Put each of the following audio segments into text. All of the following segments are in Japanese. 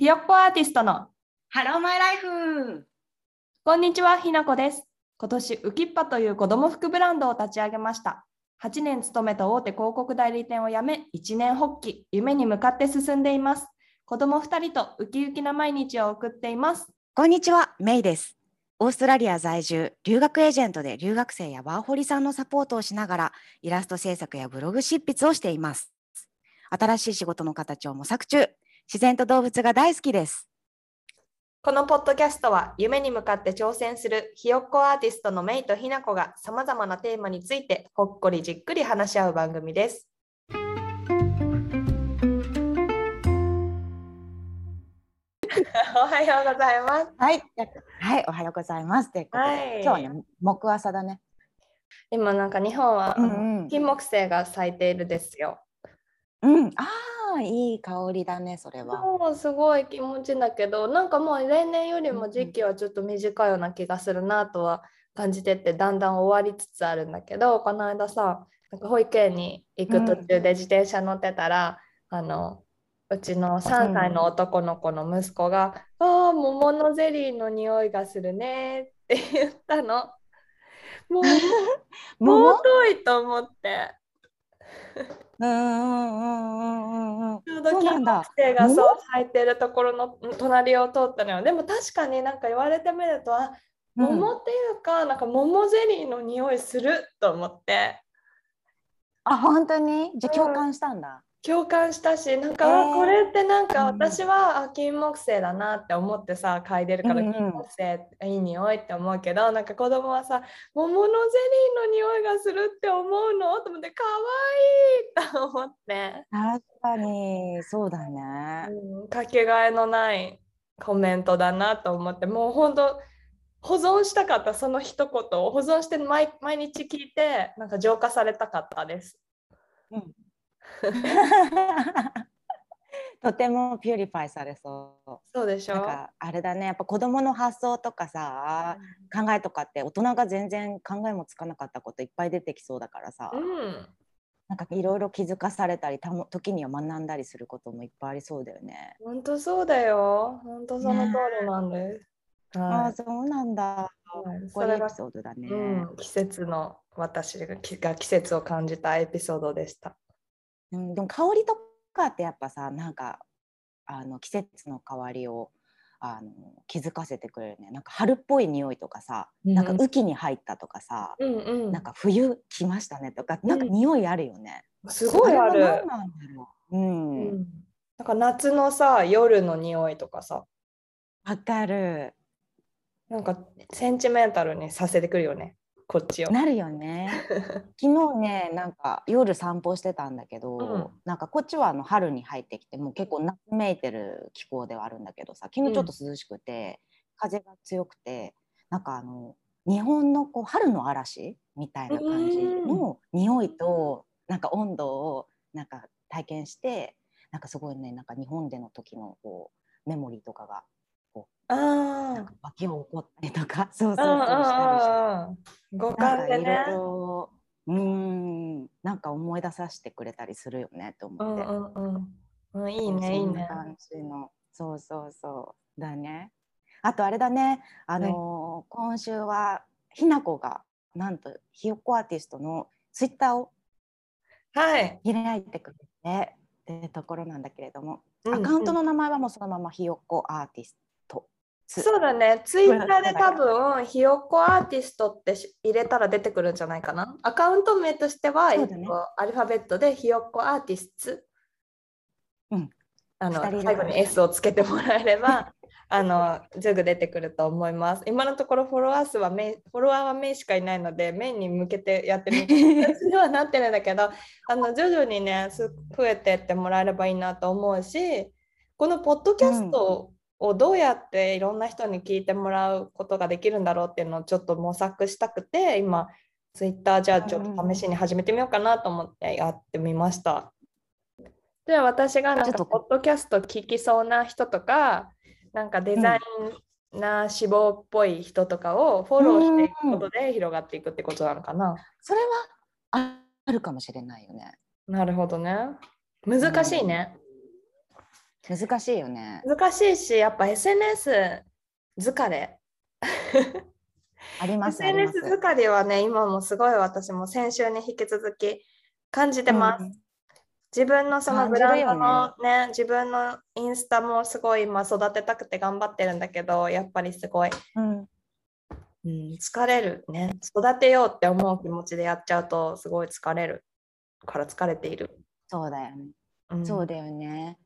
ひよっこアーティストの。ハローマイライフ。こんにちはひなこです。今年ウキッパという子供服ブランドを立ち上げました。8年勤めた大手広告代理店を辞め1年発起。夢に向かって進んでいます。子供2人とウキウキな毎日を送っています。こんにちはメイです。オーストラリア在住留学エージェントで留学生やワーホリさんのサポートをしながらイラスト制作やブログ執筆をしています。新しい仕事の形を模索中自然と動物が大好きですこのポッドキャストは夢に向かって挑戦するひよっこアーティストのメイとひなこがさまざまなテーマについてほっこりじっくり話し合う番組です。おはようございます。はい、はい、おはようございます。ということで、はい今日はね、木朝だね。今なんか日本は、うんうん金木犀が咲いているですよ。うん、ああ、いい香りだね、それは。もうすごい気持ちいいんだけどなんかもう例年よりも時期はちょっと短いような気がするなとは感じててだんだん終わりつつあるんだけどこの間さなんか保育園に行く途中で自転車乗ってたら、あのうちの3歳の男の子の息子が「ああ桃のゼリーの匂いがするね」って言ったの。もう 桃？尊いと思って。うんうんうんうんうんうん。ちょうど金木犀がそう桃？咲いてるところの隣を通ったのよ。でも確かになんか言われてみると、あ桃っていうか、なんか桃ゼリーの匂いすると思ってあ、本当に？じゃ共感したんだ。共感したし、なんか、えーあこれってなんかうん私は、あ金木犀だなって思ってさ嗅いでるからうんうん金木犀いい匂いって思うけど、なんか子供はさ桃のゼリーの匂いがするって思うのと思って可愛いと思って。確かに、そうだね。うんかけがえのないコメントだなと思ってもう本当保存したかったその一言を保存して毎毎日聞いてなんか浄化されたかったです。うん とても purify されそう。そうでしょ？なんかあれだねやっぱ子供の発想とかさ考えとかって大人が全然考えもつかなかったこといっぱい出てきそうだからさ、うん、なんかいろいろ気づかされたりたも時には学んだりすることもいっぱいありそうだよね。本当そうだよ。本当その通りなんです。あはいあそうなんだ。はいこれエピソードだね。うん、季節の私がきが季節を感じたエピソードでした。うん、でも香りとかってやっぱさなんかあの季節の変わりをあの気づかせてくれるねなんか春っぽい匂いとかさ、なんかうん雨季に入ったとかさ、うんうんなんか冬来ましたねとかなんか匂いあるよね。すごいある。なんだろう。うんうん、なんか夏のさ夜の匂いとかさわかる。なんかセンチメンタルにさせてくるよね、こっちを。なるよね。昨日ねなんか夜散歩してたんだけど、うんなんかこっちはあの春に入ってきてもう結構夏めいてる気候ではあるんだけどさ昨日ちょっと涼しくて、風が強くてなんかあの日本のこう春の嵐みたいな感じの匂いとなんか温度をなんか体験してなんかすごいねなんか日本での時のこうメモリーとかがあなんあか湧き起こったりとか そうそううんうんそうしたりして。うん五感でね。ろいろうーんなんか思い出させてくれたりするよねと思って。うんうんうんうん。いいね、いいね。感じのそうそうそうだね。あとあれだねあのー今週はひなこがなんとひよっこアーティストのツイッターをはい。開いてくれてっていうところなんだけれども、うんアカウントの名前はもうそのままひよっこアーティスト。つそうだね、ツイッターで多分、ひよっこアーティストってし入れたら出てくるんじゃないかな。アカウント名としては、ねえっと、アルファベットでひよっこアーティスト。うんあの最後に S をつけてもらえれば、あのすぐ出てくると思います。今のところフォロワー数はメイフォロワーはメイしかいないので、メイに向けてやってる形にはなってるんだけど、あの徐々にね、す増えてってもらえればいいなと思うし、このポッドキャストをどうやっていろんな人に聞いてもらうことができるんだろうっていうのをちょっと模索したくて、今、ツイッターじゃあちょっと試しに始めてみようかなと思ってやってみました。では私がなんかポッドキャスト聞きそうな人とか、なんかデザインな志望っぽい人とかをフォローしていくことで広がっていくってことなのかな。それはああるかもしれないよね。なるほどね。難しいね。難しいよね。難しいしやっぱ SNS 疲れ。あります SNS 疲れはね今もすごい私も先週に引き続き感じてます、うん。自分のそのブランド感のね自分のインスタもすごい今育てたくて頑張ってるんだけどやっぱりすごい、うん。うん、疲れるね。育てようって思う気持ちでやっちゃうとすごい疲れるから疲れている、そうだよね。うん。そうだよね。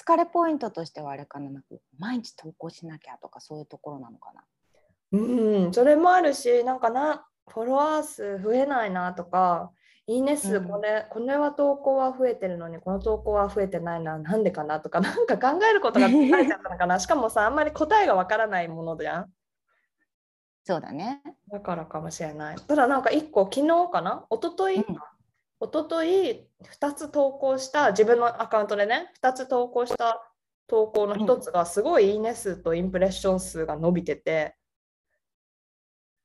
疲れポイントとしてはあれかな、なんか毎日投稿しなきゃとかそういうところなのかな。うん、それもあるし、なんかな、フォロワー数増えないなとか、いいね数、うんこれ、これは投稿は増えてるのに、この投稿は増えてないな、なんでかなとか、なんか考えることが疲れちゃったのかな。しかもさ、あんまり答えがわからないものじゃん。そうだね。だからかもしれない。ただなんか一個、昨日かな？一昨日うん一昨日2つ投稿した、自分のアカウントでね、2つ投稿した投稿の1つが、すごいいいね数とインプレッション数が伸びてて、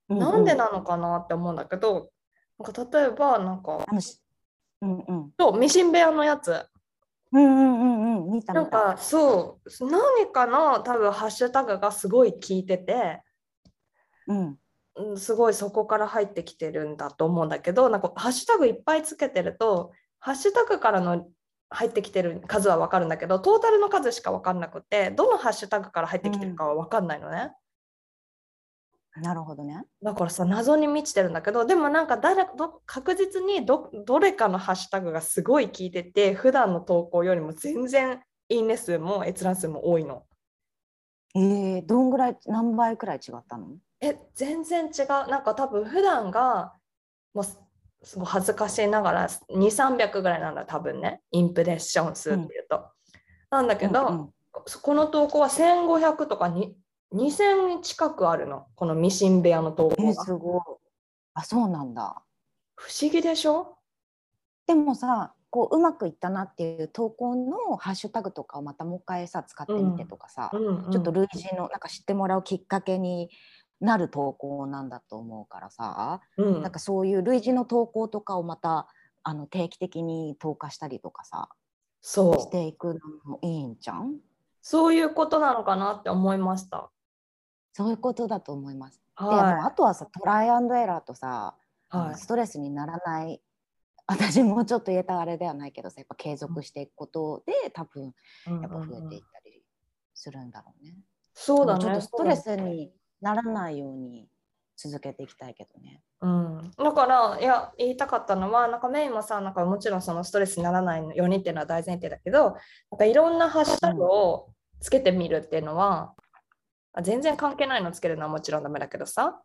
なんでなのかなって思うんだけど、なんか例えば、なんか、うんうん。そう、ミシン部屋のやつ。うんうんうん。なんか、そう、何かの多分ハッシュタグがすごい効いてて、うんうんすごいそこから入ってきてるんだと思うんだけど、なんかハッシュタグいっぱいつけてると、ハッシュタグからの入ってきてる数は分かるんだけど、トータルの数しか分かんなくて、どのハッシュタグから入ってきてるかは分かんないのね。なるほどね。だからさ謎に満ちてるんだけどでもなんか誰ど確実にどどれかのハッシュタグがすごい効いてて普段の投稿よりも全然いいね数も閲覧数も多いの。えー、どんぐらい何倍くらい違ったの？え全然違うなんか多分普段がもうすすごい恥ずかしいながら2300ぐらいなんだ多分ねインプレッション数っていうと。なんだけど、うんうんこの投稿は1500とかに2000近くあるのこのミシン部屋の投え稿が。ーすごい。あそうなんだ。不思議でしょ？でもさこううまくいったなっていう投稿のハッシュタグとかをまたもう一回さ使ってみてとかさ、うんうんちょっと類似のなんか知ってもらうきっかけになる投稿なんだと思うからさ、うんなんかそういう類似の投稿とかをまたあの定期的に投下したりとかさそうしていくのもいいんじゃん？そういうことなのかなって思いました。そういうことだと思います。ではあとはさトライアンドエラーとさ、い。はい。ストレスにならない私もうちょっと言えたあれではないけどさやっぱ継続していくことで多分やっぱ増えていったりするんだろうね。そうだね。ちょっとストレスにならないように続けていきたいけどね。うん、だからいや言いたかったのはなんかメインもさなんかもちろんそのストレスにならないようにっていうのは大前提だけどなんかいろんなハッシュタグをつけてみるっていうのは、あ全然関係ないのつけるのはもちろんダメだけどさ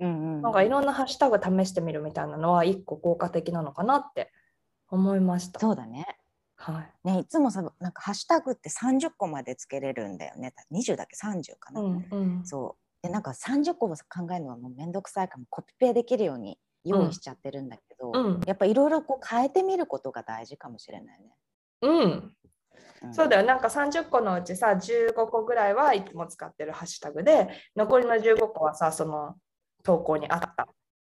うんうんなんかいろんなハッシュタグ試してみるみたいなのは一個効果的なのかなって思いました。そうだね。はい。ねいつもさなんかハッシュタグって30個までつけれるんだよね。20だっけ？30かな。うんうん、そう。でなんか30個も考えるのはもうめんどくさいからコピペできるように用意しちゃってるんだけど、うん。やっぱいろいろこう変えてみることが大事かもしれないね。うん、うん。そうだよ。なんか30個のうちさ15個ぐらいはいつも使ってるハッシュタグで残りの15個はさその投稿に合った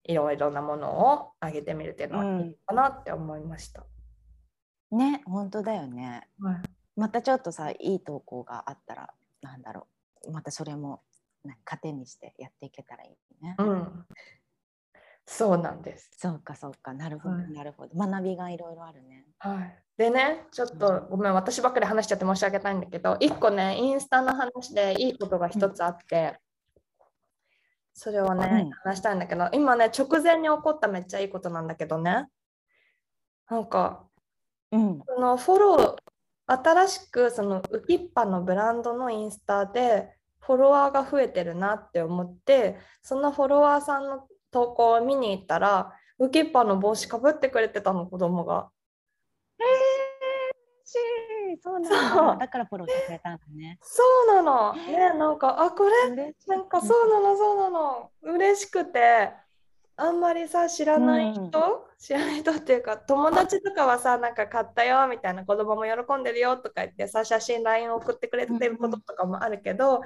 いろいろなものを上げてみるっていうのはいいかなって思いました。ね本当だよね。はい。またちょっとさいい投稿があったらなんだろう。またそれもなんか糧にしてやっていけたらいいね。うん、そうなんです。そうかそうか。なるほど、はい。なるほど。学びがいろいろあるね。はい、でねちょっとごめん私ばっかり話しちゃって申し訳ないんだけど1個ねインスタの話でいいことが一つあって、それをね、うん。話したいんだけど今ね直前に起こっためっちゃいいことなんだけどね。なんかうんそのフォロー新しくそのウキッパのブランドのインスタでフォロワーが増えてるなって思ってそのフォロワーさんの投稿を見に行ったらウキッパの帽子かぶってくれてたの子供が。えー、そうなんそうだだからフォローしてくれたんだね。そうなの。ね、なんか、あ、これ、嬉しいなんかそうなの、そうなの。嬉しくて、あんまりさ、知らない人、うん。知らない人っていうか、友達とかはさ、なんか買ったよみたいな、子供も喜んでるよとか言ってさ、写真、LINE 送ってくれてることとかもあるけど、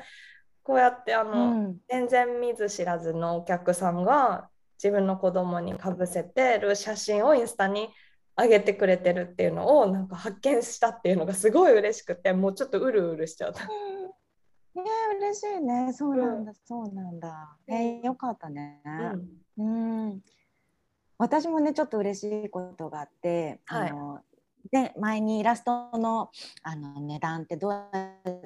こうやって、あうの、ん。全然見ず知らずのお客さんが自分の子供にかぶせてる写真をインスタに上げてくれてるっていうのをなんか発見したっていうのがすごい嬉しくてもうちょっとうるうるしちゃった。ね嬉しいね。そうなんだ、そうなんだ。えー、よかったね。うん私もねちょっと嬉しいことがあって、はい、あので前にイラストのあの値段ってどう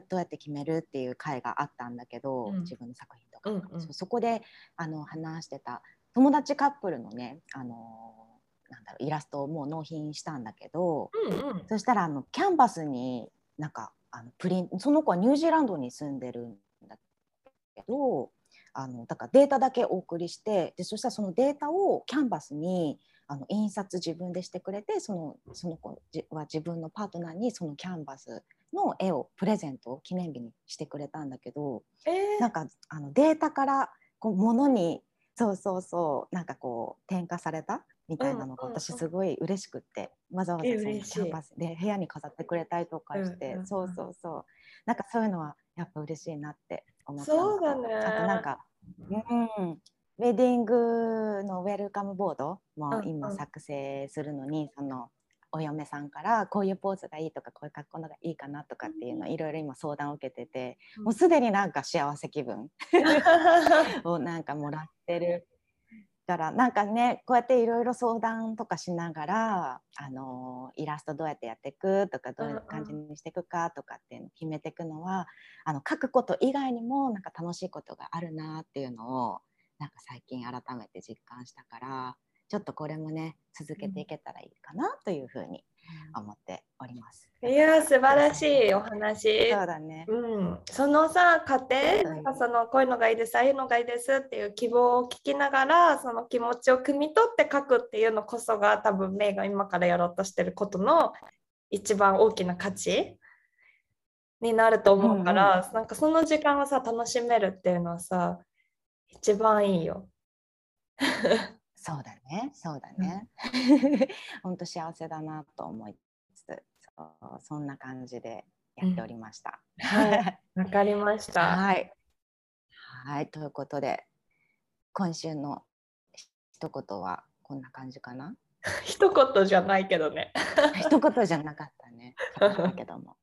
どうやって決めるっていう回があったんだけど、うん、自分の作品とか、うんうん、そそこであの話してた友達カップルのねあのなんだろうイラストをもう納品したんだけど、うんうん、そしたらあのキャンバスになんかあのプリンその子はニュージーランドに住んでるんだけどあのだからデータだけお送りしてでそしたらそのデータをキャンバスにあの印刷自分でしてくれてそのその子は自分のパートナーにそのキャンバスの絵をプレゼント記念日にしてくれたんだけど、えー、なんかあのデータからこう物にそうそうそうなんかこう転化されたみたいなのが私すごい嬉しくって、わざわざそのキャンバスで部屋に飾ってくれたりとかして、そうそうそう。なんかそういうのはやっぱ嬉しいなって思ったそうだね。あとなんか、うん、ウェディングのウェルカムボードも今作成するのに、そのお嫁さんからこういうポーズがいいとかこういう格好のがいいかなとかっていうのいろいろ今相談を受けてて、もうすでになんか幸せ気分。をなんかもらってるからなんかねこうやっていろいろ相談とかしながらあのイラストどうやってやっていくとかどういう感じにしていくかとかっていうのを決めていくのはあの書くこと以外にもなんか楽しいことがあるなっていうのをなんか最近改めて実感したからちょっとこれもね続けていけたらいいかなというふうに思っております。いや素晴らしいお話。そうだね。うん、そのさ家庭、なんそのこういうのがいいですああいうのがいいですっていう希望を聞きながらその気持ちを汲み取って書くっていうのこそが多分メイが今からやろうとしてることの一番大きな価値になると思うから、うんうん、なんかその時間をさ楽しめるっていうのはさ一番いいよ。そうだね、そうだね。本当幸せだなと思いつつ、そうそんな感じでやっておりました。うん、はい、わかりました。はい。はい、ということで、今週の一言はこんな感じかな？一言じゃないけどね。一言じゃなかったね。だけども。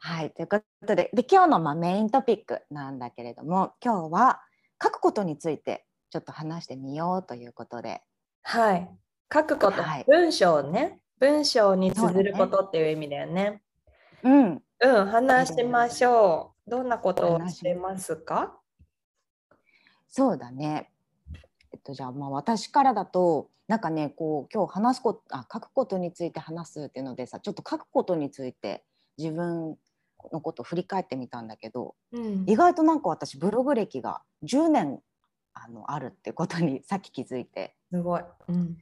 はいということでで今日のまあメイントピックなんだけれども今日は書くことについてちょっと話してみようということで。はい書くこと、はい、文章ね文章に綴ることっていう意味だよね。うねうん、うん、話しましょう。どんなことをしてますか？そうだね。えっと、じゃあまあ私からだとなんかねこう今日話すことあ書くことについて話すっていうのでさちょっと書くことについて自分のことを振り返ってみたんだけど、うん、意外となんか私ブログ歴が10年あのあるってことにさっき気づいて。すごい、うん、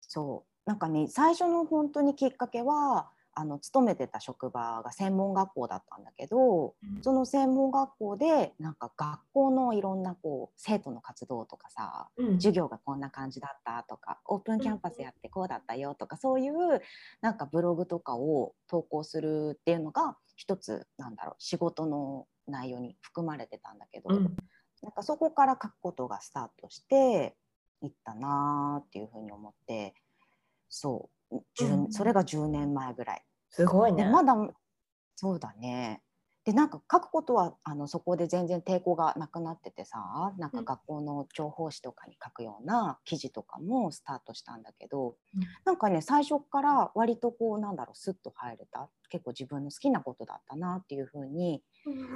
そう。なんかね最初の本当にきっかけはあの勤めてた職場が専門学校だったんだけど、うん、その専門学校でなんか学校のいろんなこう生徒の活動とかさ、うん、授業がこんな感じだったとかオープンキャンパスやってこうだったよとか、そういうなんかブログとかを投稿するっていうのが一つなんだろう仕事の内容に含まれてたんだけど、うん、なんかそこから書くことがスタートしていったなーっていうふうに思ってそう、それが10年前ぐらい。すごいね。まだそうだね。でなんか書くことはあのそこで全然抵抗がなくなっててさなんか学校の情報誌とかに書くような記事とかもスタートしたんだけど、うん、なんかね最初から割とこうなんだろうスッと入れた結構自分の好きなことだったなっていうふうに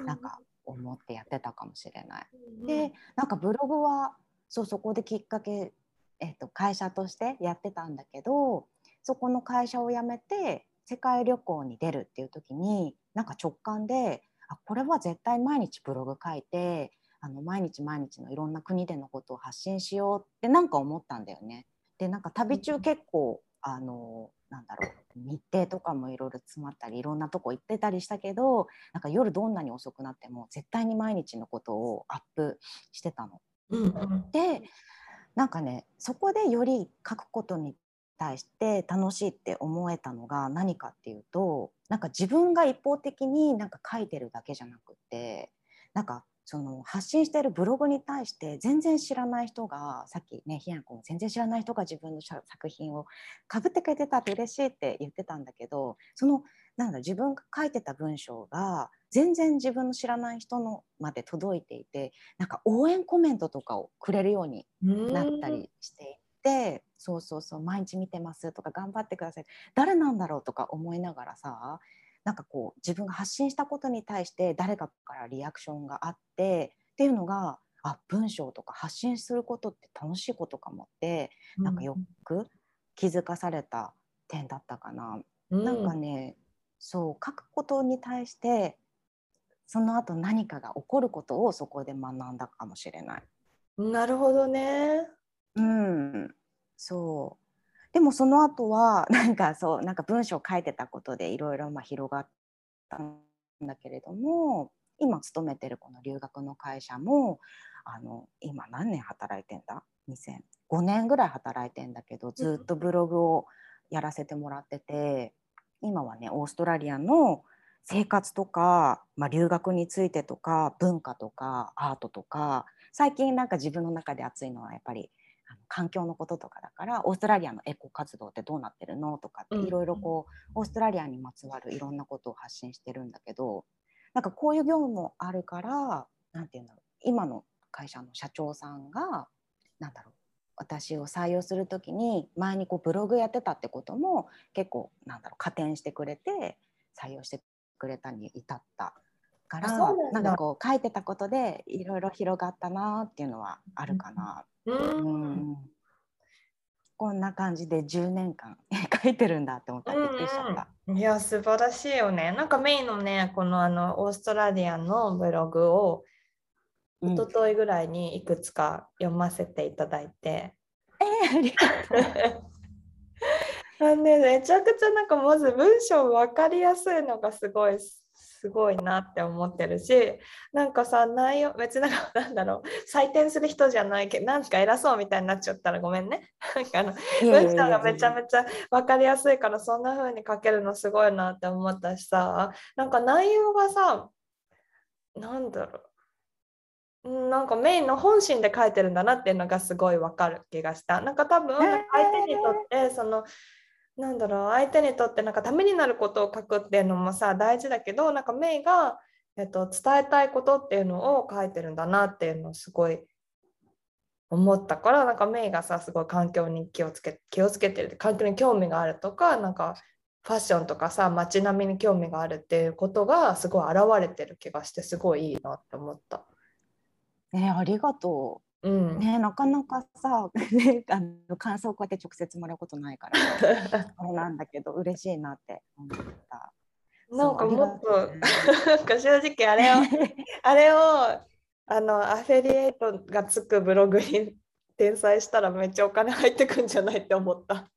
なんか思ってやってたかもしれない。うん、でなんかブログはそうそこできっかけ、えっと、会社としてやってたんだけどそこの会社を辞めて世界旅行に出るっていう時になんか直感であこれは絶対毎日ブログ書いてあの毎日毎日のいろんな国でのことを発信しようってなんか思ったんだよね。でなんか旅中結構あのなんだろう日程とかもいろいろ詰まったりいろんなとこ行ってたりしたけどなんか夜どんなに遅くなっても絶対に毎日のことをアップしてたの。うん、でなんかねそこでより書くことに対して楽しいって思えたのが何かっていうとなんか自分が一方的になんか書いてるだけじゃなくてなんかその発信しているブログに対して全然知らない人がさっきねひやんこも全然知らない人が自分の作品をかぶってくれてたって嬉しいって言ってたんだけどそのなんだ自分が書いてた文章が全然自分の知らない人のまで届いていてなんか応援コメントとかをくれるようになったりしていてそうそうそう毎日見てますとか頑張ってください。誰なんだろうとか思いながらさなんかこう自分が発信したことに対して誰かからリアクションがあってっていうのがあ文章とか発信することって楽しいことかもってなんかよく気づかされた点だったかな。うん、なんかねそう書くことに対してその後何かが起こることをそこで学んだかもしれない。なるほどね。うん、そうでもその後は なんかそうなんか文章を書いてたことでいろいろ広がったんだけれども今勤めてるこの留学の会社もあの今何年働いてんだ？2005年ぐらい働いてんだけどずっとブログをやらせてもらってて今はねオーストラリアの生活とか、まあ、留学についてとか文化とかアートとか最近なんか自分の中で熱いのはやっぱり環境のこととかだからオーストラリアのエコ活動ってどうなってるのとかっていろいろこうオーストラリアにまつわるいろんなことを発信してるんだけどなんかこういう業務もあるから何て言うんだろう今の会社の社長さんが何だろう私を採用する時に前にこうブログやってたってことも結構なんだろう加点してくれて採用してくれたに至ったからなんかこう書いてたことでいろいろ広がったなっていうのはあるかな。うん、こんな感じで10年間 書いてるんだって思ったらびっくりしちゃった。うんうん、いや素晴らしいよね。なんかメインのねこのあのオーストラリアのブログを一昨日ぐらいにいくつか読ませていただいて。えー、ありがとう。あね、めちゃくちゃなんかまず文章分かりやすいのがすごいすごいなって思ってるしなんかさ内容別になんだろう採点する人じゃないけどなんか偉そうみたいになっちゃったらごめんね。なんかあの文章がめちゃめちゃ分かりやすいからそんな風に書けるのすごいなって思ったしさなんか内容がさなんだろうなんかメインの本心で書いてるんだなっていうのがすごい分かる気がした。なんか多分相手にとってそのなんだろう相手にとってなんかためになることを書くっていうのもさ大事だけどなんかメイが、えっと、伝えたいことっていうのを書いてるんだなっていうのをすごい思ったからなんかメイがさすごい環境に気をつけ気をつけてる環境に興味があるとかなんかファッションとかさ街並みに興味があるっていうことがすごい現れてる気がしてすごいいいなって思った。ねありがとう。うんね、なかなかさ、ね、あの感想をこうやって直接もらうことないから あれなんだけど嬉しいなって思った。なんかもっと、なんか正直あれを あれをあのアフィリエイトがつくブログに転載したらめっちゃお金入ってくんじゃないって思った。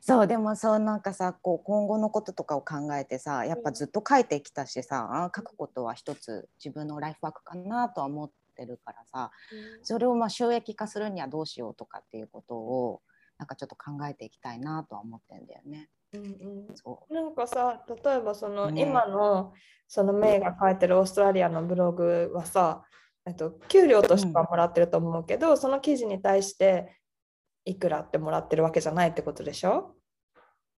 そうでもそうなんかさこう今後のこととかを考えてさやっぱずっと書いてきたしさ書くことは一つ自分のライフワークかなとは思ってってるからさ、うん、それをまあ収益化するにはどうしようとかっていうことをなんかちょっと考えていきたいなとは思ってんだよね。うんうん、そう。なんかさ例えばその、ね、今のそのメイが書いてるオーストラリアのブログはさ、えっと、給料としてはもらってると思うけど、うん、その記事に対していくらってもらってるわけじゃないってことでしょ？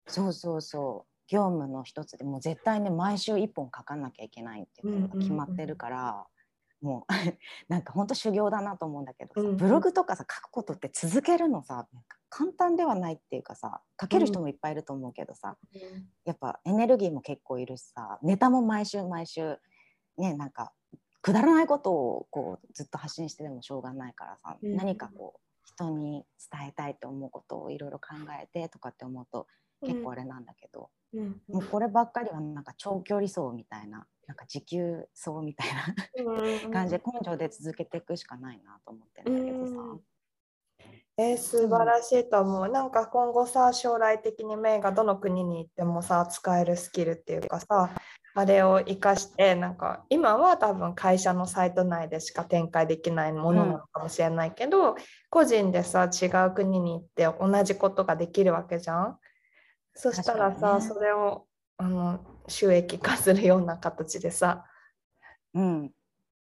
そうそうそう。業務の一つでもう絶対ね毎週1本書かなきゃいけないっていうのが決まってるから、もう なんか本当修行だなと思うんだけどさ、うん、ブログとかさ書くことって続けるのさ簡単ではないっていうかさ書ける人もいっぱいいると思うけどさ、うん、やっぱエネルギーも結構いるしさネタも毎週毎週ねなんかくだらないことをこうずっと発信してでもしょうがないからさ、うん、何かこう人に伝えたいと思うことをいろいろ考えてとかって思うと結構あれなんだけど、うん、もうこればっかりはなんか長距離走みたいななんか持久走みたいな感じで根性で続けていくしかないなと思ってるんだけどさ。えー、素晴らしいと思う。なんか今後さ将来的にメイがどの国に行ってもさ使えるスキルっていうかさあれを生かしてなんか今は多分会社のサイト内でしか展開できないものなのかもしれないけど、うん、個人でさ違う国に行って同じことができるわけじゃん。そしたらさ、ね、それをあの収益化するような形でさ、うん、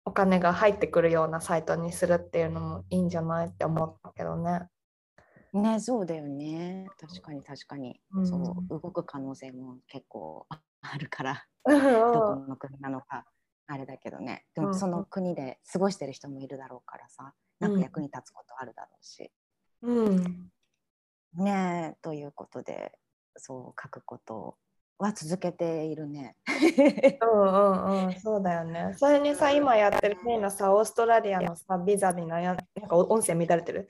お金が入ってくるようなサイトにするっていうのもいいんじゃないって思ったけどね。ねそうだよね。確かに確かに、うん。そう動く可能性も結構あ あるから。うどこんの国なのかあれだけどね。でうん。もその国で過ごしてる人もいるだろうからさなんか役に立つことあるだろうし。うん。ねえということでそう書くことは続けているね。うんうんうん、そうだよね。それにさ、今やってるメインのさ、オーストラリアのさ、ビザに悩んなんか音声乱れてる？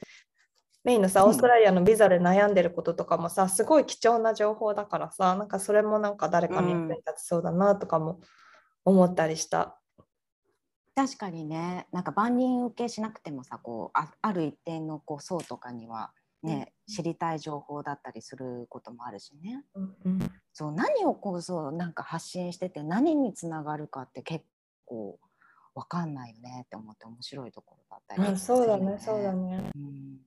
メインのさ、うんオーストラリアのビザで悩んでることとかもさ、すごい貴重な情報だからさ、なんかそれもなんか誰かに役に立ちそうだなとかも思ったりした。確かにねなんか万人受けしなくてもさこうあある一定のこう層とかにはね、知りたい情報だったりすることもあるしね。うんうん。そう何をこうそうなんか発信してて何につながるかって結構わかんないよねって思って面白いところだったりうん、そうだね、そうだね。うん、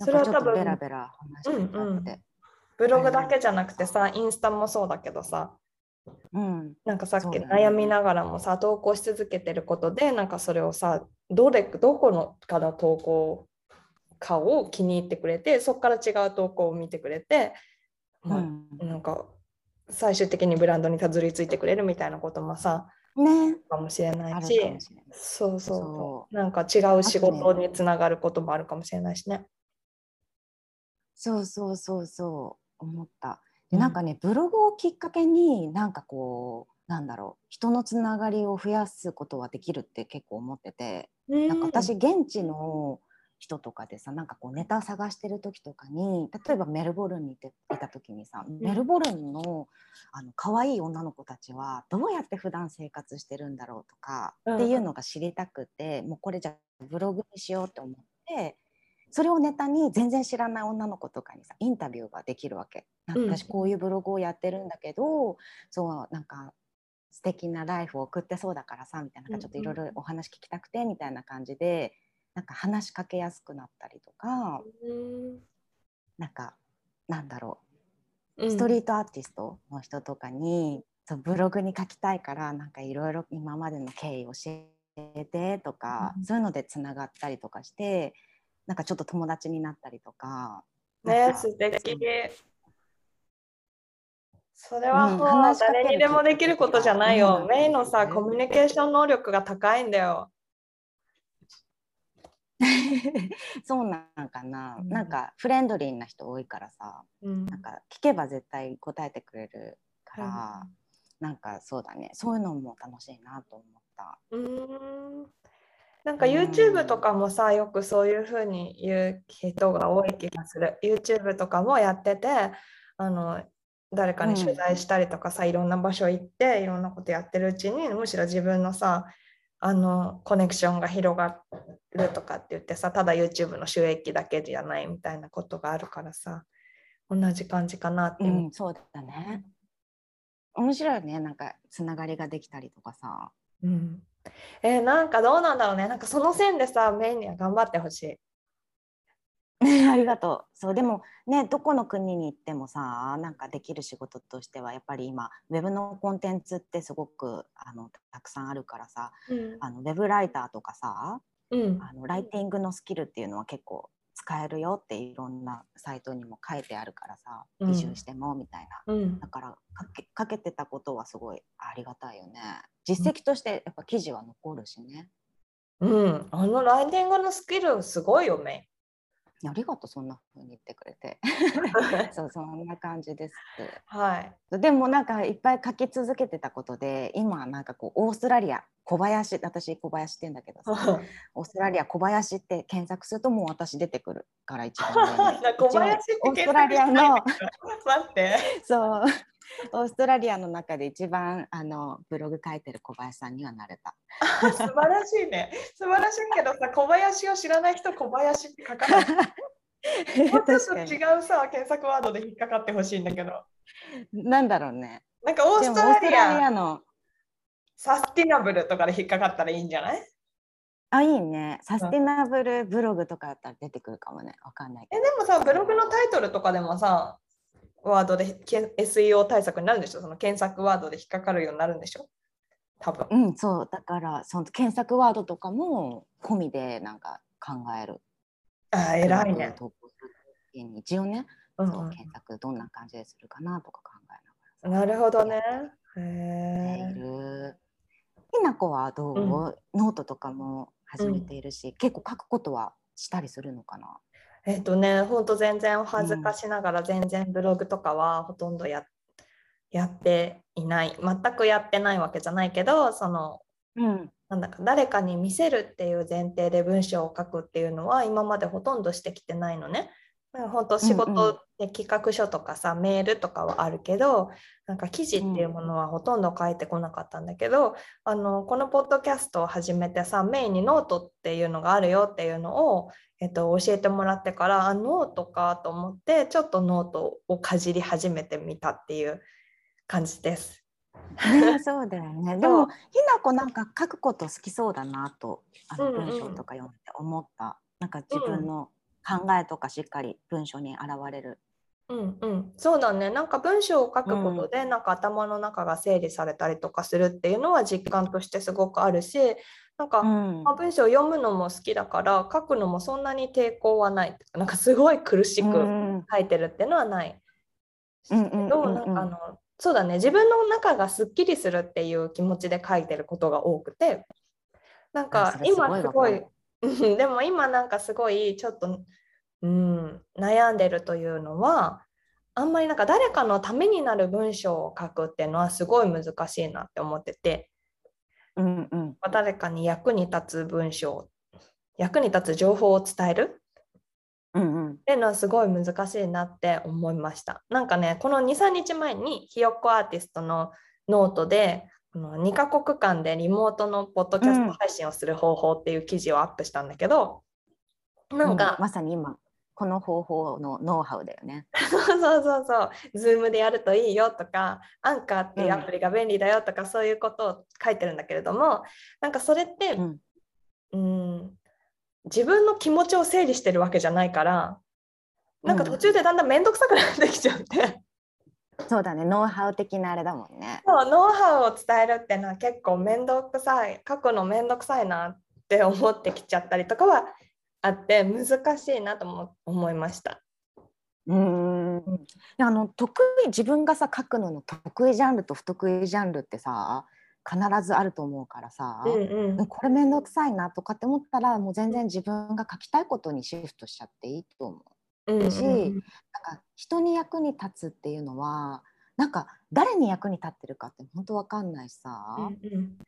それは多分ベラベラ話してみたくて、ブログだけじゃなくてさ、インスタもそうだけどさ、うんなんかさっき悩みながらもさ、投稿し続けてることで、なんかそれをさ、どれどこのから投稿かを気に入ってくれて、そこから違う投稿を見てくれて、まあうん。なんか最終的にブランドにたどり着いてくれるみたいなこともさ、ね。かもしれないし。そうそう。なんか違う仕事につながることもあるかもしれないしね。そうそうそうそう思った。うん。でなんかねブログをきっかけになんかこうなんだろう人のつながりを増やすことはできるって結構思ってて、なんか私現地の人とかでさなんかこうネタ探してる時とかに例えばメルボルンにいていた時にさ、メルボルンのあの可愛い女の子たちはどうやって普段生活してるんだろうとか、うん。っていうのが知りたくてもうこれじゃあブログにしようと思ってそれをネタに全然知らない女の子とかにさインタビューができるわけ。なんかうん私こういうブログをやってるんだけど、そうなんか素敵なライフを送ってそうだからさみたいななんかちょっといろいろお話聞きたくてみたいな感じでなんか話しかけやすくなったりとかうんなんかなんだろうストリートアーティストの人とかに、そうブログに書きたいからなんかいろいろ今までの経緯教えてとか、うんそういうのでつながったりとかしてなんかちょっと友達になったりとか。なね素敵。それはうんもう誰にでもできることじゃないよ。うんメイのさ、コミュニケーション能力が高いんだよ。そうなんかな、うん。なんかフレンドリーな人多いからさ。うん。なんか聞けば絶対答えてくれるから、なんかそうだね。そういうのも楽しいなと思った。うーん。なんかうん。YouTube とかもさ、よくそういうふうに言う人が多い気がする。YouTube とかもやってて、あの誰かに取材したりとかさ、いろんな場所行っていろんなことやってるうちにむしろ自分のさあのコネクションが広がるとかって言ってさただ YouTube の収益だけじゃないみたいなことがあるからさ同じ感じかなってう。ん、そうだね。面白いよねなんかつながりができたりとかさ。うんえーなんかどうなんだろうねなんかその線でさメインには頑張ってほしい。ありがとう。そうでもねどこの国に行ってもさなんかできる仕事としてはやっぱり今ウェブのコンテンツってすごくあのたくさんあるからさうん。あのウェブライターとかさうん。あのライティングのスキルっていうのは結構使えるよっていろんなサイトにも書いてあるからさうん。移住してもみたいな、うん。だからかけかけてたことはすごいありがたいよね。実績としてやっぱ記事は残るしね、うん、あのライティングのスキルすごいよ、メありがとうそんな風に言ってくれてイ。そうそんな感じですはい。でもなんかいっぱい書き続けてたことで今なんかこうオーストラリア小林私小林って言うんだけどさ オーストラリア小林って検索するともう私出てくるから一番 小林ってオーストラリアの待って。そうオーストラリアの中で一番あのブログ書いてる小林さんにはなれた。素晴らしいね。素晴らしいけどさ、小林を知らない人、小林って書かない。もうちょっと違うさ、検索ワードで引っかかってほしいんだけど。なんだろうね。なんかオーでストラリアアのサスティナブルとかで引っかかったらいいんじゃない？あいいねサスティナブルブログとかだったら出てくるかもねわかんないけえ、でもさ、ブログのタイトルとかでもさ、ワードで SEO 対策になるんでしょ？その検索ワードで引っかかるようになるんでしょ？多分。うん、そうだからその検索ワードとかも込みでなんか考える。あー偉いね。投稿する時に一応ね、うんそう検索どんな感じでするかなとか考えうん、なるほどね。へえ。る。ひなこはどう、うんノートとかも始めているし、結構書くことはしたりするのかな？えっとね、ほんと全然お恥ずかしながら全然ブログとかはほとんどややっていない。全くやってないわけじゃないけど、そのうん、なんだか誰かに見せるっていう前提で文章を書くっていうのは今までほとんどしてきてないのね。本当仕うんうん事で企画書とかさ、メールとかはあるけどなんか記事っていうものはほとんど書いてこなかったんだけど、あのこのポッドキャストを始めてさメインにノートっていうのがあるよっていうのを、えっと、教えてもらってからあノートかと思ってちょっとノートをかじり始めてみたっていう感じです。ね、そうだよね。でもひなこなんか書くこと好きそうだなとあのうんうん文章とか読んで思った。なんか自分の考えとかしっかり文章に現れる。うんうん、そうだね。なんか文章を書くことで、なんか頭の中が整理されたりとかするっていうのは実感としてすごくあるしなんか、うん。まあ、文章を読むのも好きだから書くのもそんなに抵抗はないなんかすごい苦しくうん。書いてるっていうのはない。うんうんうんけどうんなんかあのそうだね。自分の中がすっきりするっていう気持ちで書いてることが多くてなんあか今すごい でも今なんかすごいちょっと、うん、悩んでるというのはあんまりなんか誰かのためになる文章を書くっていうのはすごい難しいなって思ってて。うんうん。誰かに役に立つ文章役に立つ情報を伝えるうんうん。っていうのはすごい難しいなって思いました。なんかね、この2、3日前にひよっこアーティストのノートで、2カ国間でリモートのポッドキャスト配信をする方法っていう記事をアップしたんだけど、なんか、まさに今この方法のノウハウだよね。そうそうそう。そう、 Zoom でやるといいよとか、アンカーっていうアプリが便利だよとか、そういうことを書いてるんだけれども、なんかそれって、うん。うん、自分の気持ちを整理してるわけじゃないから、なんか途中でだんだん面倒くさくなってきちゃって。そうだねノウハウ的なあれだもんね。そうノウハウを伝えるっていうのは結構面倒くさい書くの面倒くさいなって思ってきちゃったりとかはあって難しいなとも思いました。うんであの得意自分がさ書くのの得意ジャンルと不得意ジャンルってさ必ずあると思うからさ、うんうんこれ面倒くさいなとかって思ったらもう全然自分が書きたいことにシフトしちゃっていいと思う。うんうんしなんか人に役に立つっていうのはなんか誰に役に立ってるかって本当わかんないしさ、うんうん。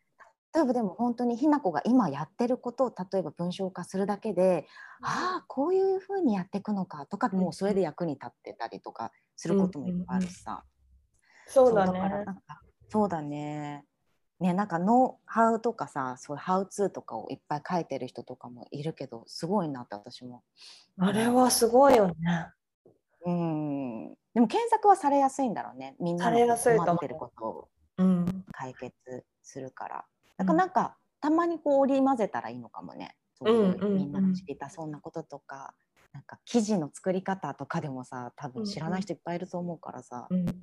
例えばでも本当にひな子が今やってることを例えば文章化するだけで、ああこういうふうにやっていくのかとかもうそれで役に立ってたりとかすることもいっぱいあるしさ、そうだからね。なんかそうだねねなんかノウハウとかさそういうハウツーとかをいっぱい書いてる人とかもいるけどすごいなって私も。あれはすごいよね。うん。でも検索はされやすいんだろうね。みんなされやのすいと思ってることをうん、解決するから。だからなんか、たまにこう織り交ぜたらいいのかもね。そういう、みんなが知りたそうなこととか。なんか記事の作り方とかでもさ多分知らない人いっぱいいると思うからさ。うんうん、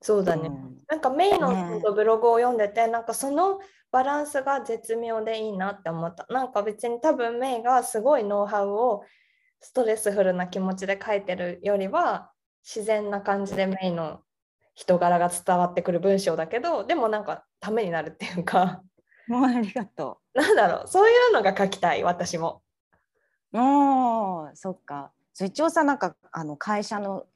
そうだね。うんなんかメイのねブログを読んでて、なんかそのバランスが絶妙でいいなって思った。なんか別に多分メイがすごいノウハウをストレスフルな気持ちで書いてるよりは自然な感じでメイの人柄が伝わってくる文章だけどでもなんかためになるっていうかもうありがとなんだろう そういうのが書きたい私も。う。おーそっか一応さなんかあの会社の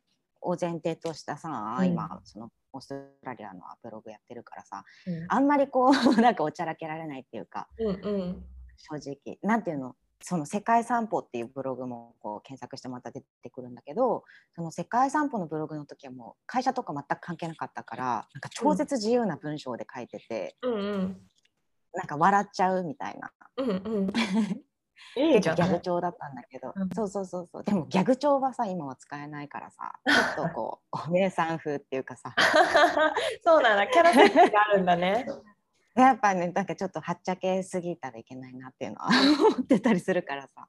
を前提としたさ、うん今そのオーストラリアのブログやってるからさうんあんまりこうなんかおちゃらけられないっていうかうんうん正直なんていうのその世界散歩っていうブログもこう検索してまた出てくるんだけどその世界散歩のブログの時はもう会社とか全く関係なかったからなんか超絶自由な文章で書いてて、うんなんか笑っちゃうみたいなうんうんいいじゃん結構ギャグ調だったんだけど、うん。そうそうそうそう。でもギャグ調はさ今は使えないからさちょっとこう お姉さん風っていうかさ。そうなんだキャラ設定があるんだね。やっぱねなんかちょっとはっちゃけすぎたらいけないなっていうのは思ってたりするからさ。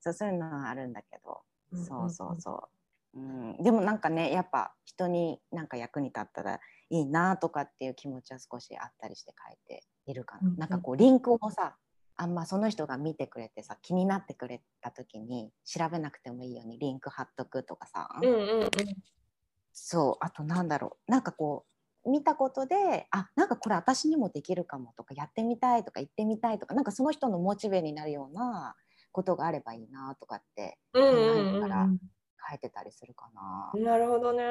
そうそういうのはあるんだけど、そうそうそう、うん、でもなんかねやっぱ人になんか役に立ったらいいなとかっていう気持ちは少しあったりして書いているかな。うんうん。なんかこうリンクをさあんまその人が見てくれてさ気になってくれた時に調べなくてもいいようにリンク貼っとくとかさ、うんうんうん。そう。あとなんだろう。なんかこう見たことであなんかこれ私にもできるかもとかやってみたいとか行ってみたいとかなんかその人のモチベになるようなことがあればいいなとかってうんうん考うんえながら書いてたりするかな。なるほどね。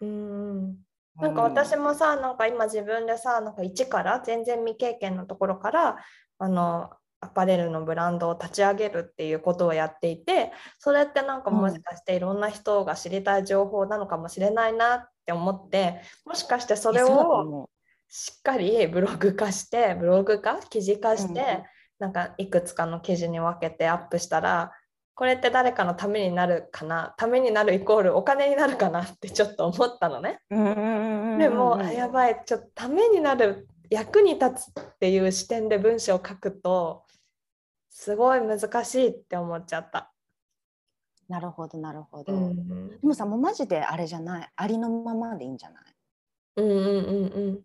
うん。うん。なんか私もさ、なんか今自分でさ、なんか一から全然未経験のところからあのアパレルのブランドを立ち上げるっていうことをやっていて、それってなんかもしかしていろんな人が知りたい情報なのかもしれないなって思って、もしかしてそれを思しっかりブログ化して、ブログ化、記事化して、なんかいくつかの記事に分けてアップしたら、これって誰かのためになるかな、ためになるイコールお金になるかなってちょっと思ったのね。でも、あい。やばい、ちょっとためになる、役に立つっていう視点で文章を書くと、すごい難しいって思っちゃった。なるほどなるほど。うん、でもさもうマジであれじゃない？ありのままでいいんじゃない？うんうんうんうん。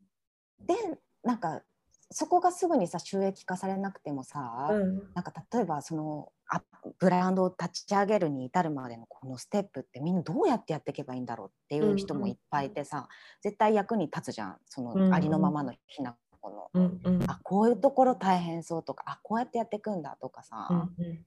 でなんかそこがすぐにさ収益化されなくてもさ、うん。なんか例えばそのあブランドを立ち上げるに至るまでのこのステップってみんなどうやってやっていけばいいんだろうっていう人もいっぱいいてさ、絶対役に立つじゃん。そうんうん。のありのままのひな子の。うんうん。あこういうところ大変そうとかあこうやってやっていくんだとかさ、うんうん。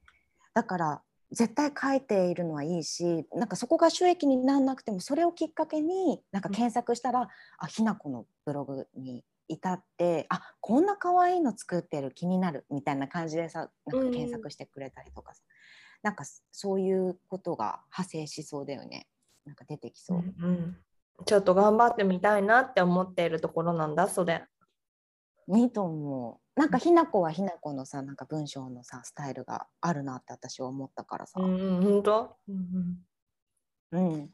だから絶対書いているのはいいしなんかそこが収益にならなくてもそれをきっかけになんか検索したら、あひなこのブログに至ってあこんな可愛いの作ってる気になるみたいな感じでさなんか検索してくれたりとかさ、なんかそういうことが派生しそうだよね。なんか出てきそう。うんうん。ちょっと頑張ってみたいなって思っているところなんだそれ。いいと思う。なんかひなこはひなこのさなんか文章のさスタイルがあるなって私は思ったからさ。うんうん、本当、うんうん、うん。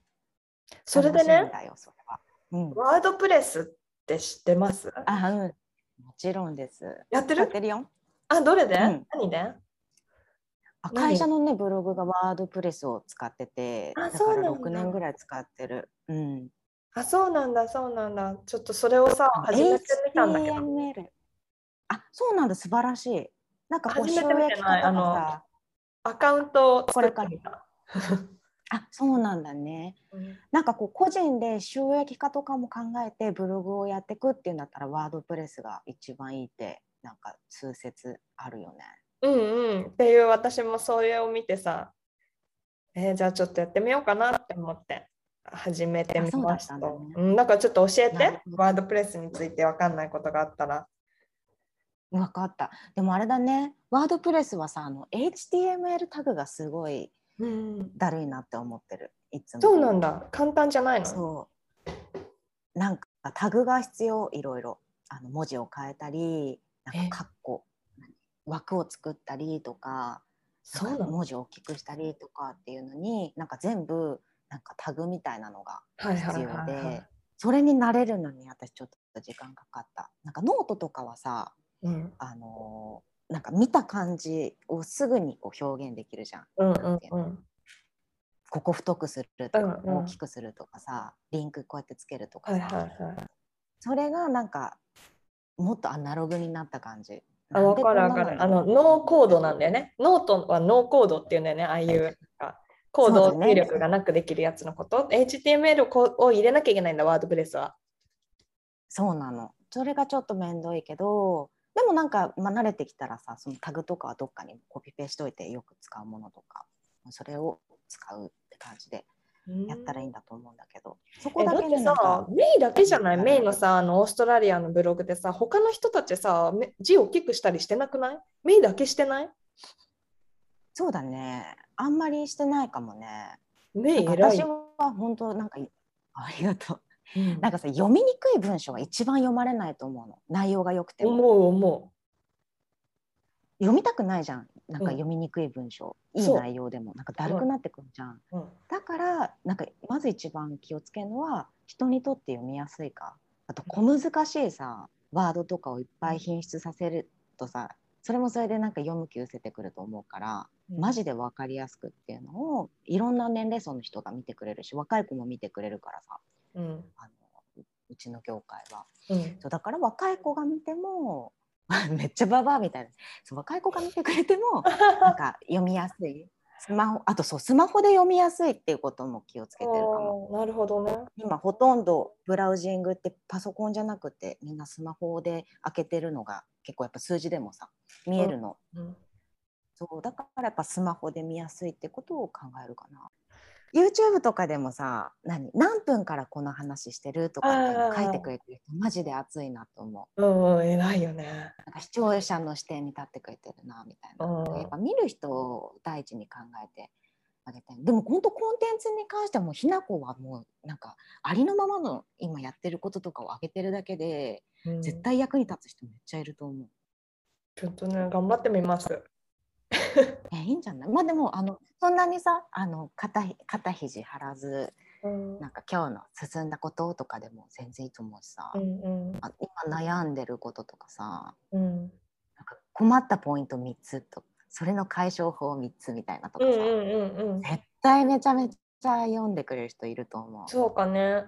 それでね？楽しみだよそれは。うん。ワードプレスって知ってます？あ、うん。もちろんです。やってる？やってるよ。あどれで、うん何で？会社のねブログがワードプレスを使ってて、あだからそうなんだ6年ぐらい使ってる。うん。あそうなんだそうなんだちょっとそれをさ始めてみたんだけど HTML。あ、そうなんだ素晴らしい。なんか初めて見てない収益化とかさアカウントを作っこれからてみた。あ、そうなんだね。うんなんかこう個人で収益化とかも考えてブログをやっていくっていうんだったらワードプレスが一番いいってなんか通説あるよね。うんうんっていう私もそれを見てさ、えーじゃあちょっとやってみようかなって思って始めてみました。んだうん、だからちょっと教えてワードプレスについて分かんないことがあったら。分かった。でもあれだね、ワードプレスはさ、あの HTML タグがすごいうん、だるいなって思ってる。いつも。そうなんだ簡単じゃないの？そう。なんかタグが必要、いろいろ。あの文字を変えたり、なんえかカッコ、何枠を作ったりとか、そう文字を大きくしたりとかっていうのに、なんか全部なんかタグみたいなのがはい必要でい、それに慣れるのに私ちょっと時間かかった。なんかノートとかはさ、うんあのーなんか見た感じをすぐにこう表現できるじゃん。うんうのうんここ太くするとか、うんうん大きくするとかさリンクこうやってつけるとかさ、はいはいはい。それがなんかもっとアナログになった感じ。あ分かる分かる。あのノーコードなんだよね。ノートはノーコードっていうんだよね。ああいうなんかコード入力がなくできるやつのこと？HTML を入れなきゃいけないんだ、 WordPress は。そうなの。それがちょっと面倒いけどでもなんか、まあ、慣れてきたらさそのタグとかはどっかにコピペしといてよく使うものとかそれを使うって感じでやったらいいんだと思うんだけど、そこだけえだってでさ、メイだけじゃない？メイのさ、あのオーストラリアのブログでさ、他の人たちさ、め字大きくしたりしてなくない？メイだけしてない？そうだねあんまりしてないかもね。メイなんか私。は本当なんか ありがとう。うん。なんかさ読みにくい文章が一番読まれないと思うの。内容が良くても。思う思読みたくないじゃん。なんかうん。読みにくい文章、いいそう内容でも。なんかだるくなってくるじゃん、う。うん。だからなんかまず一番気をつけるのは人にとって読みやすいか。あと小難しいさワードとかをいっぱい品質させるとさそれもそれでなんか読む気失せてくると思うから、マジで分かりやすくっていうのをいろんな年齢層の人が見てくれるし若い子も見てくれるからさうん。あのちの業界は。うん。そうだから若い子が見ても めっちゃババアみたいな。そう若い子が見てくれても なんか読みやすいスマホあとそうスマホで読みやすいっていうことも気をつけてるかも。なるほどね。今ほとんどブラウジングってパソコンじゃなくてみんなスマホで開けてるのが結構やっぱ数字でもさ見えるの、うんそうだからやっぱスマホで見やすいってことを考えるかな。YouTube とかでもさ何何分からこの話してるとかって書いてくれてる人マジで熱いなと思う。うんうん、偉いよね。なんか視聴者の視点に立ってくれてるなみたいな、うんやっぱ見る人を第一に考えてあげたいでも本当コンテンツに関してはもうひな子はもうなんかありのままの今やってることとかを上げてるだけで、うん絶対役に立つ人めっちゃいると思う。ちょっとね、頑張ってみます。えいいんじゃない？まあでもあのそんなにさあの肩ひ肩肘張らずうん。なんか今日の進んだこととかでも全然いいと思うしさ、うんうん。あ今悩んでることとかさうん。なんか困ったポイント3つとそれの解消法3つみたいなとかさ、うんうんうんうん。絶対めちゃめちゃ読んでくれる人いると思う。そうかね。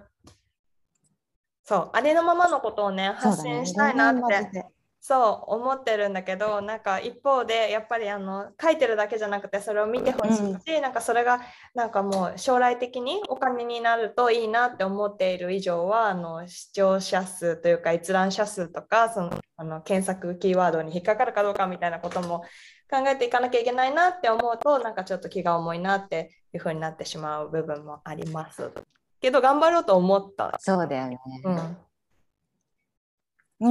そう、ありのままのことをね、発信したいなってそう思ってるんだけどなんか一方でやっぱりあの書いてるだけじゃなくてそれを見てほしいし、なんかそれがなんかもう将来的にお金になるといいなって思っている以上はあの視聴者数というか閲覧者数とかそのあの検索キーワードに引っかかるかどうかみたいなことも考えていかなきゃいけないなって思うとなんかちょっと気が重いなっていう風になってしまう部分もあります。けど頑張ろうと思った。そうだよね。うん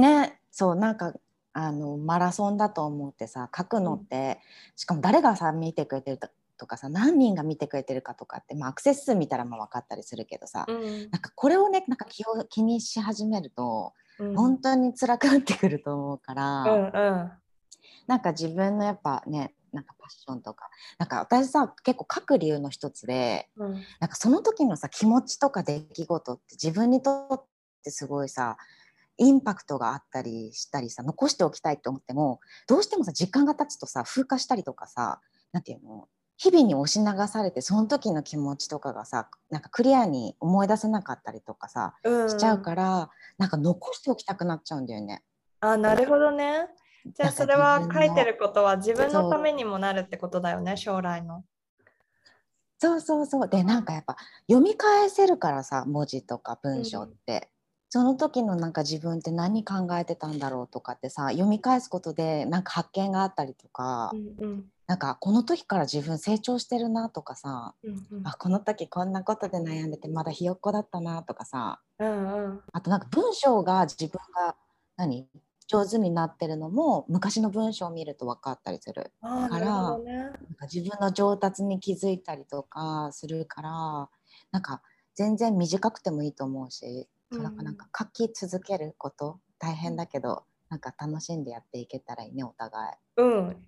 ねそうなんかあのマラソンだと思ってさ書くのって、しかも誰がさ見てくれてるとかさ何人が見てくれてるかとかって、まあ、アクセス数見たらまあ分かったりするけどさ、うん。なんかこれをねなんか気を気にし始めると、うん。本当に辛くなってくると思うから、うんうん。なんか自分のやっぱねなんかパッションとかなんか私さ結構書く理由の一つでうん。なんかその時のさ気持ちとか出来事って自分にとってすごいさインパクトがあったりしたりさ残しておきたいと思ってもどうしてもさ時間が経つとさ風化したりとかさなんていうの日々に押し流されてその時の気持ちとかがさなんかクリアに思い出せなかったりとかさうんしちゃうから、なんか残しておきたくなっちゃうんだよね。あなるほどね。じゃあそれは書いてることは自分のためにもなるってことだよね将来の。そうそうそうでなんかやっぱ読み返せるからさ文字とか文章って、その時のなんか自分って何考えてたんだろうとかってさ読み返すことでなんか発見があったりとか、うんうんなんかこの時から自分成長してるなとかさ、うんうんあこの時こんなことで悩んでてまだひよっこだったなとかさうんうんあとなんか文章が自分が何上手になってるのも昔の文章を見ると分かったりする。からね。なんか自分の上達に気づいたりとかするからなんか全然短くてもいいと思うし、うんなんかなんか書き続けること大変だけどなんか楽しんでやっていけたらいいねお互うん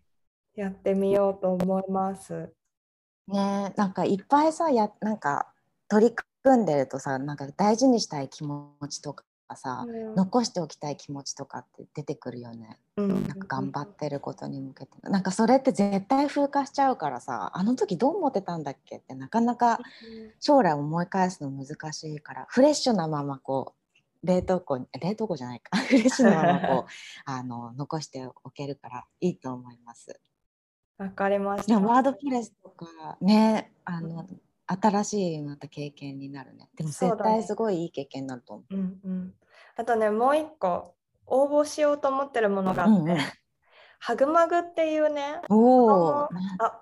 やってみようと思います。い。ねなんかいっぱいさやなんか取り組んでるとさなんか大事にしたい気持ちとかさ、うん残しておきたい気持ちとかって出てくるよね。うんなんか頑張ってることに向けてなんかそれって絶対風化しちゃうからさあの時どう思ってたんだっけってなかなか将来思い返すの難しいからフレッシュなままこう冷凍庫に冷凍庫じゃないか フレッシュなままこう あの残しておけるからいいと思います。わかりました。ワードプレスとかねあの新しいまた経験になるね。でも絶対すごいいい経験になると思う。うんうん。あとねもう一個応募しようと思ってるものがあって、うんうん。ハグマグっていうねおおあ、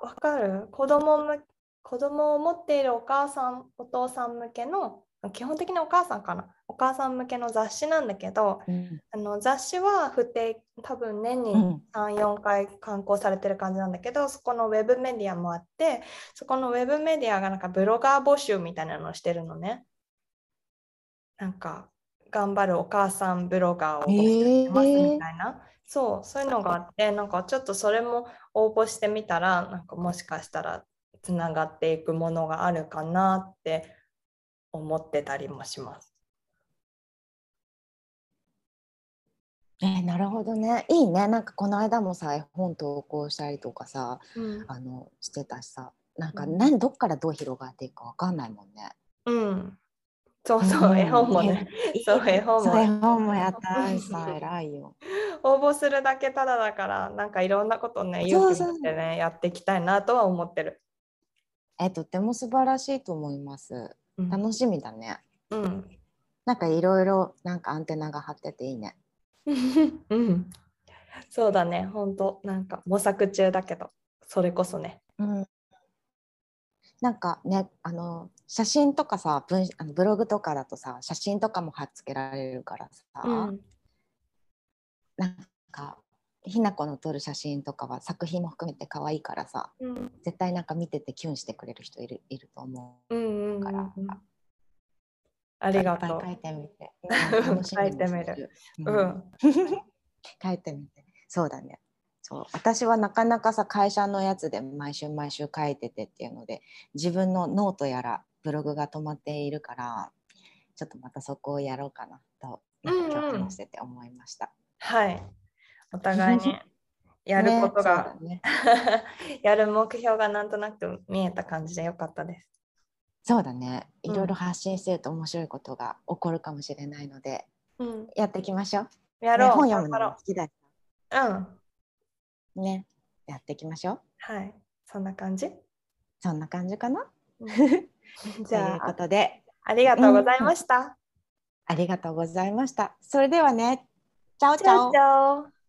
わかる？子供む子供を持っているお母さんお父さん向けの基本的にお母さんかな？お母さん向けの雑誌なんだけどうん。あの雑誌は不定多分年にうん。34回刊行されてる感じなんだけどそこのウェブメディアもあってそこのウェブメディアがなんかブロガー募集みたいなのをしてるのね。なんか頑張るお母さんブロガーを募集してますみたいな、そうそういうのがあってなんかちょっとそれも応募してみたらなんかもしかしたらつながっていくものがあるかなって思ってたりもします。えーなるほどね。いいね。なんかこの間もさ絵本投稿したりとかさうん。あのしてたしさ。なんかうん。何どっからどう広がっていくかわかんないもんね。うん、そうそう、うん絵本もね。そう絵本も絵本もやった しさ偉いよ。応募するだけただだから、なんかいろんなことね、勇気持ってね、やっていきたいなとは思ってる。えとても素晴らしいと思います。うん楽しみだね。うん。なんかいろいろなんかアンテナが張ってていいね。うん。そうだね、本当なんか模索中だけど、それこそね。うん。なんかねあの写真とかさ文あのブログとかだとさ写真とかも貼っつけられるからさ、うん。なんかひな子の撮る写真とかは作品も含めて可愛いからさうん。絶対なんか見ててキュンしてくれる人いるいると思うから、うん。ありがとう書。いてみて、書いてみるううんん。書いてみてそうだねそう私はなかなかさ会社のやつで毎週毎週書いててっていうので自分のノートやらブログが止まっているからちょっとまたそこをやろうかなと今日話してて思いました。はい。お互いにやることが、ねやる目標がなんとなく見えた感じでよかったです。そうだねいうんろいろ発信してると面白いことが起こるかもしれないので、うん。やっていきましょう。やろう。ね本読むの好きだうん。ねやっていきましょう。はい。そんな感じ？そんな感じかな？じというゃあ、ことでありがとうございました。ありがとうございました。それではねチャオチャオ。